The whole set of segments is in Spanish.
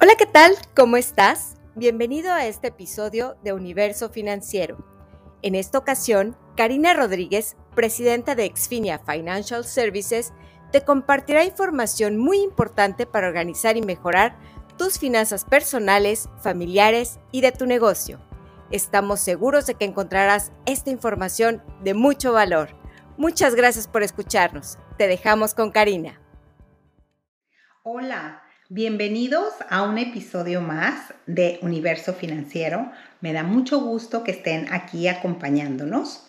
Hola, ¿qué tal? ¿Cómo estás? Bienvenido a este episodio de Universo Financiero. En esta ocasión, Karina Rodríguez, presidenta de Exfinia Financial Services, te compartirá información muy importante para organizar y mejorar tus finanzas personales, familiares y de tu negocio. Estamos seguros de que encontrarás esta información de mucho valor. Muchas gracias por escucharnos. Te dejamos con Karina. Hola. Bienvenidos a un episodio más de Universo Financiero. Me da mucho gusto que estén aquí acompañándonos.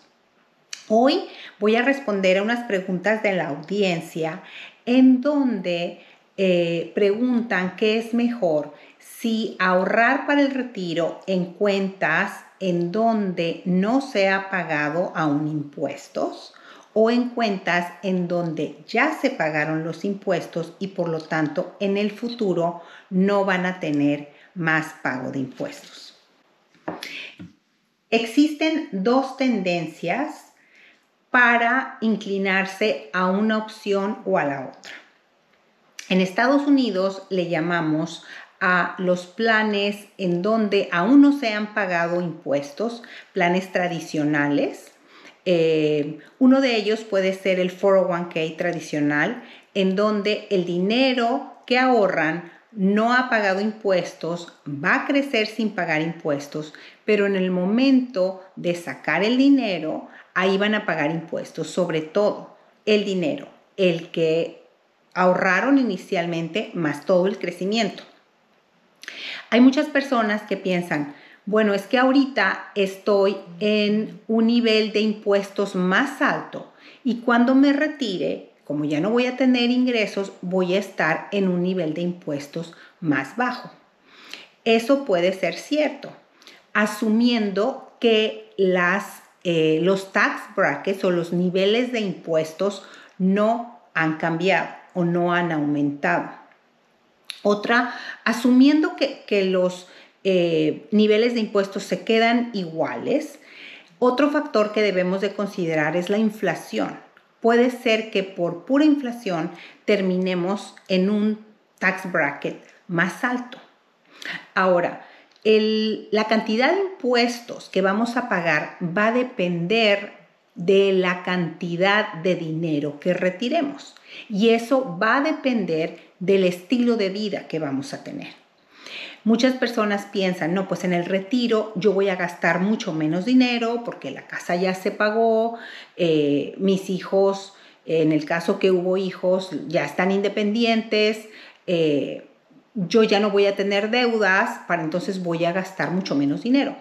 Hoy voy a responder a unas preguntas de la audiencia en donde eh, preguntan qué es mejor, si ahorrar para el retiro en cuentas en donde no se ha pagado aún impuestos o en cuentas en donde ya se pagaron los impuestos y por lo tanto en el futuro no van a tener más pago de impuestos. Existen dos tendencias para inclinarse a una opción o a la otra. En Estados Unidos le llamamos a los planes en donde aún no se han pagado impuestos, planes tradicionales, eh, uno de ellos puede ser el 401k tradicional, en donde el dinero que ahorran no ha pagado impuestos, va a crecer sin pagar impuestos, pero en el momento de sacar el dinero, ahí van a pagar impuestos, sobre todo el dinero, el que ahorraron inicialmente más todo el crecimiento. Hay muchas personas que piensan, bueno, es que ahorita estoy en un nivel de impuestos más alto y cuando me retire, como ya no voy a tener ingresos, voy a estar en un nivel de impuestos más bajo. Eso puede ser cierto, asumiendo que las, eh, los tax brackets o los niveles de impuestos no han cambiado o no han aumentado. Otra, asumiendo que, que los eh, niveles de impuestos se quedan iguales. Otro factor que debemos de considerar es la inflación. Puede ser que por pura inflación terminemos en un tax bracket más alto. Ahora, la cantidad de impuestos que vamos a pagar va a depender de la cantidad de dinero que retiremos. Y eso va a depender del estilo de vida que vamos a tener. Muchas personas piensan, no, pues en el retiro yo voy a gastar mucho menos dinero porque la casa ya se pagó, eh, mis hijos, en el caso que hubo hijos, ya están independientes, eh, yo ya no voy a tener deudas, para entonces voy a gastar mucho menos dinero.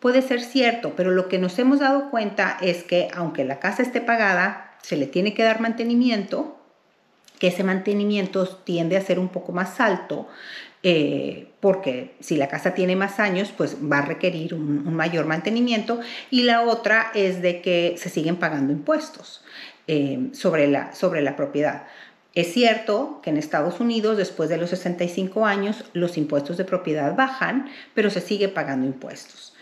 Puede ser cierto, pero lo que nos hemos dado cuenta es que aunque la casa esté pagada, se le tiene que dar mantenimiento, que ese mantenimiento tiende a ser un poco más alto, eh, porque si la casa tiene más años, pues va a requerir un, mayor mantenimiento. Y la otra es de que se siguen pagando impuestos eh, sobre, la, sobre la propiedad. Es cierto que en Estados Unidos, después de los 65 años, los impuestos de propiedad bajan, pero se sigue pagando impuestos.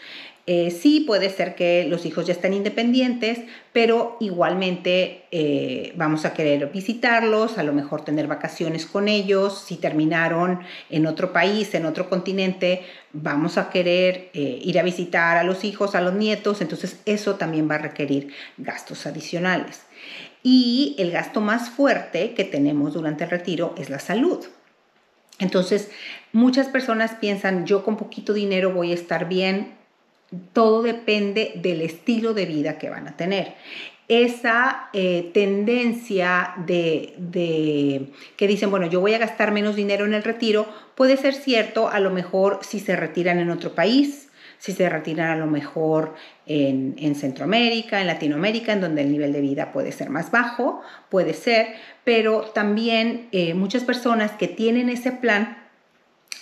Eh, sí, puede ser que los hijos ya estén independientes, pero igualmente eh, vamos a querer visitarlos, a lo mejor tener vacaciones con ellos. Si terminaron en otro país, en otro continente, vamos a querer eh, ir a visitar a los hijos, a los nietos. Entonces eso también va a requerir gastos adicionales. Y el gasto más fuerte que tenemos durante el retiro es la salud. Entonces, muchas personas piensan, yo con poquito dinero voy a estar bien, todo depende del estilo de vida que van a tener. Esa eh, tendencia de, que dicen, bueno, yo voy a gastar menos dinero en el retiro, puede ser cierto a lo mejor si se retiran en otro país, si se retiran a lo mejor en, Centroamérica, en Latinoamérica, en donde el nivel de vida puede ser más bajo, puede ser, pero también eh, muchas personas que tienen ese plan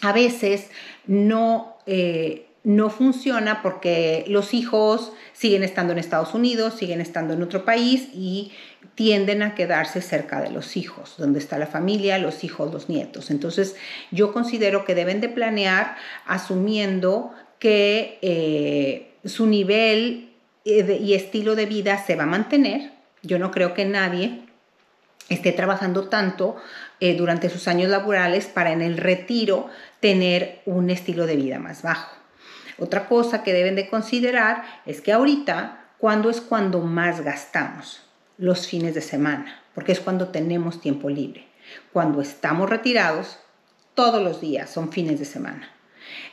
a veces no... Eh, no funciona porque los hijos siguen estando en Estados Unidos, siguen estando en otro país y tienden a quedarse cerca de los hijos, donde está la familia, los hijos, los nietos. Entonces, yo considero que deben de planear asumiendo que eh, su nivel eh, y estilo de vida se va a mantener. Yo no creo que nadie esté trabajando tanto eh, durante sus años laborales para en el retiro tener un estilo de vida más bajo. Otra cosa que deben de considerar es que ahorita, ¿cuándo es cuando más gastamos? Los fines de semana, porque es cuando tenemos tiempo libre. Cuando estamos retirados, todos los días son fines de semana.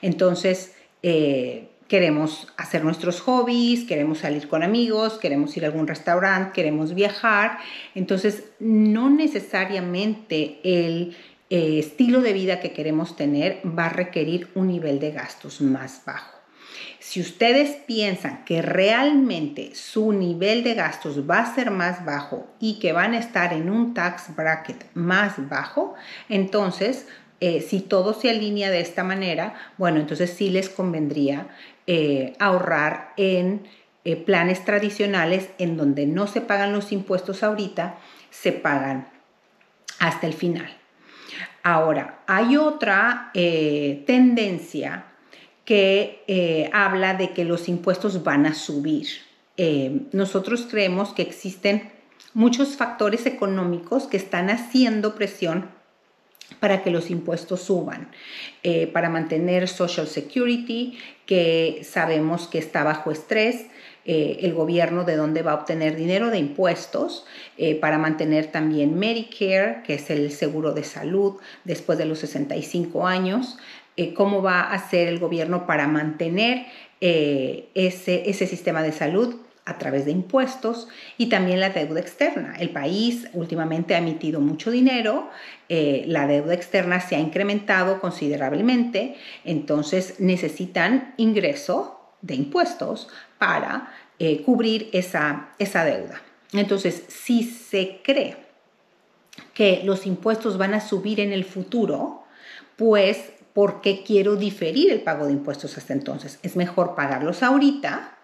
Entonces, eh, queremos hacer nuestros hobbies, queremos salir con amigos, queremos ir a algún restaurante, queremos viajar. Entonces, no necesariamente el eh, estilo de vida que queremos tener va a requerir un nivel de gastos más bajo. Si ustedes piensan que realmente su nivel de gastos va a ser más bajo y que van a estar en un tax bracket más bajo, entonces eh, si todo se alinea de esta manera, bueno, entonces sí les convendría eh, ahorrar en planes tradicionales en donde no se pagan los impuestos ahorita, se pagan hasta el final. Ahora, hay otra tendencia que eh, habla de que los impuestos van a subir. Eh, nosotros creemos que existen muchos factores económicos que están haciendo presión para que los impuestos suban, eh, para mantener Social Security, que sabemos que está bajo estrés, el gobierno de dónde va a obtener dinero de impuestos, para mantener también Medicare, que es el seguro de salud después de los 65 años, eh, cómo va a hacer el gobierno para mantener eh, ese, ese sistema de salud a través de impuestos y también la deuda externa. El país últimamente ha emitido mucho dinero, eh, la deuda externa se ha incrementado considerablemente, entonces necesitan ingreso de impuestos para cubrir esa, esa deuda. Entonces, si se cree que los impuestos van a subir en el futuro, pues ¿por qué quiero diferir el pago de impuestos hasta entonces? Es mejor pagarlos ahorita,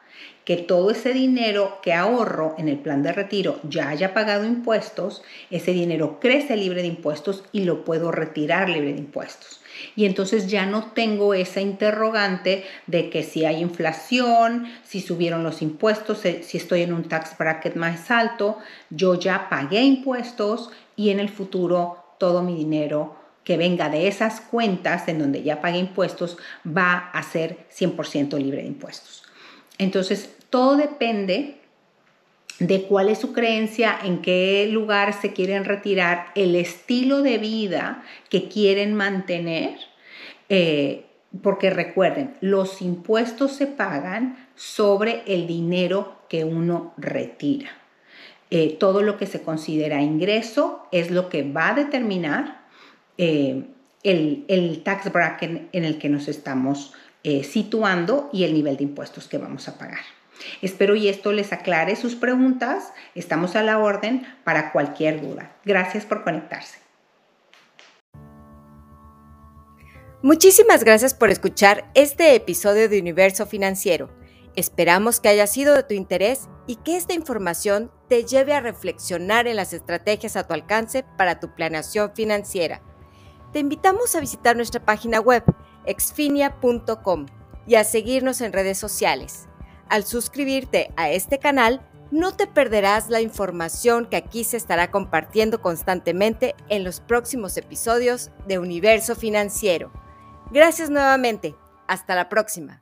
que todo ese dinero que ahorro en el plan de retiro ya haya pagado impuestos, ese dinero crece libre de impuestos y lo puedo retirar libre de impuestos. Y entonces ya no tengo esa interrogante de que si hay inflación, si subieron los impuestos, eh, si estoy en un tax bracket más alto, yo ya pagué impuestos y en el futuro todo mi dinero que venga de esas cuentas en donde ya pague impuestos va a ser 100% libre de impuestos. Entonces, todo depende de cuál es su creencia, en qué lugar se quieren retirar, el estilo de vida que quieren mantener, eh, porque recuerden, los impuestos se pagan sobre el dinero que uno retira. Eh, todo lo que se considera ingreso es lo que va a determinar eh, el, tax bracket en el que nos estamos eh, situando y el nivel de impuestos que vamos a pagar. Espero y esto les aclare sus preguntas. Estamos a la orden para cualquier duda. Gracias por conectarse. Muchísimas gracias por escuchar este episodio de Universo Financiero. Esperamos que haya sido de tu interés y que esta información te lleve a reflexionar en las estrategias a tu alcance para tu planeación financiera te invitamos a visitar nuestra página web exfinia.com y a seguirnos en redes sociales. Al suscribirte a este canal, no te perderás la información que aquí se estará compartiendo constantemente en los próximos episodios de Universo Financiero. Gracias nuevamente. Hasta la próxima.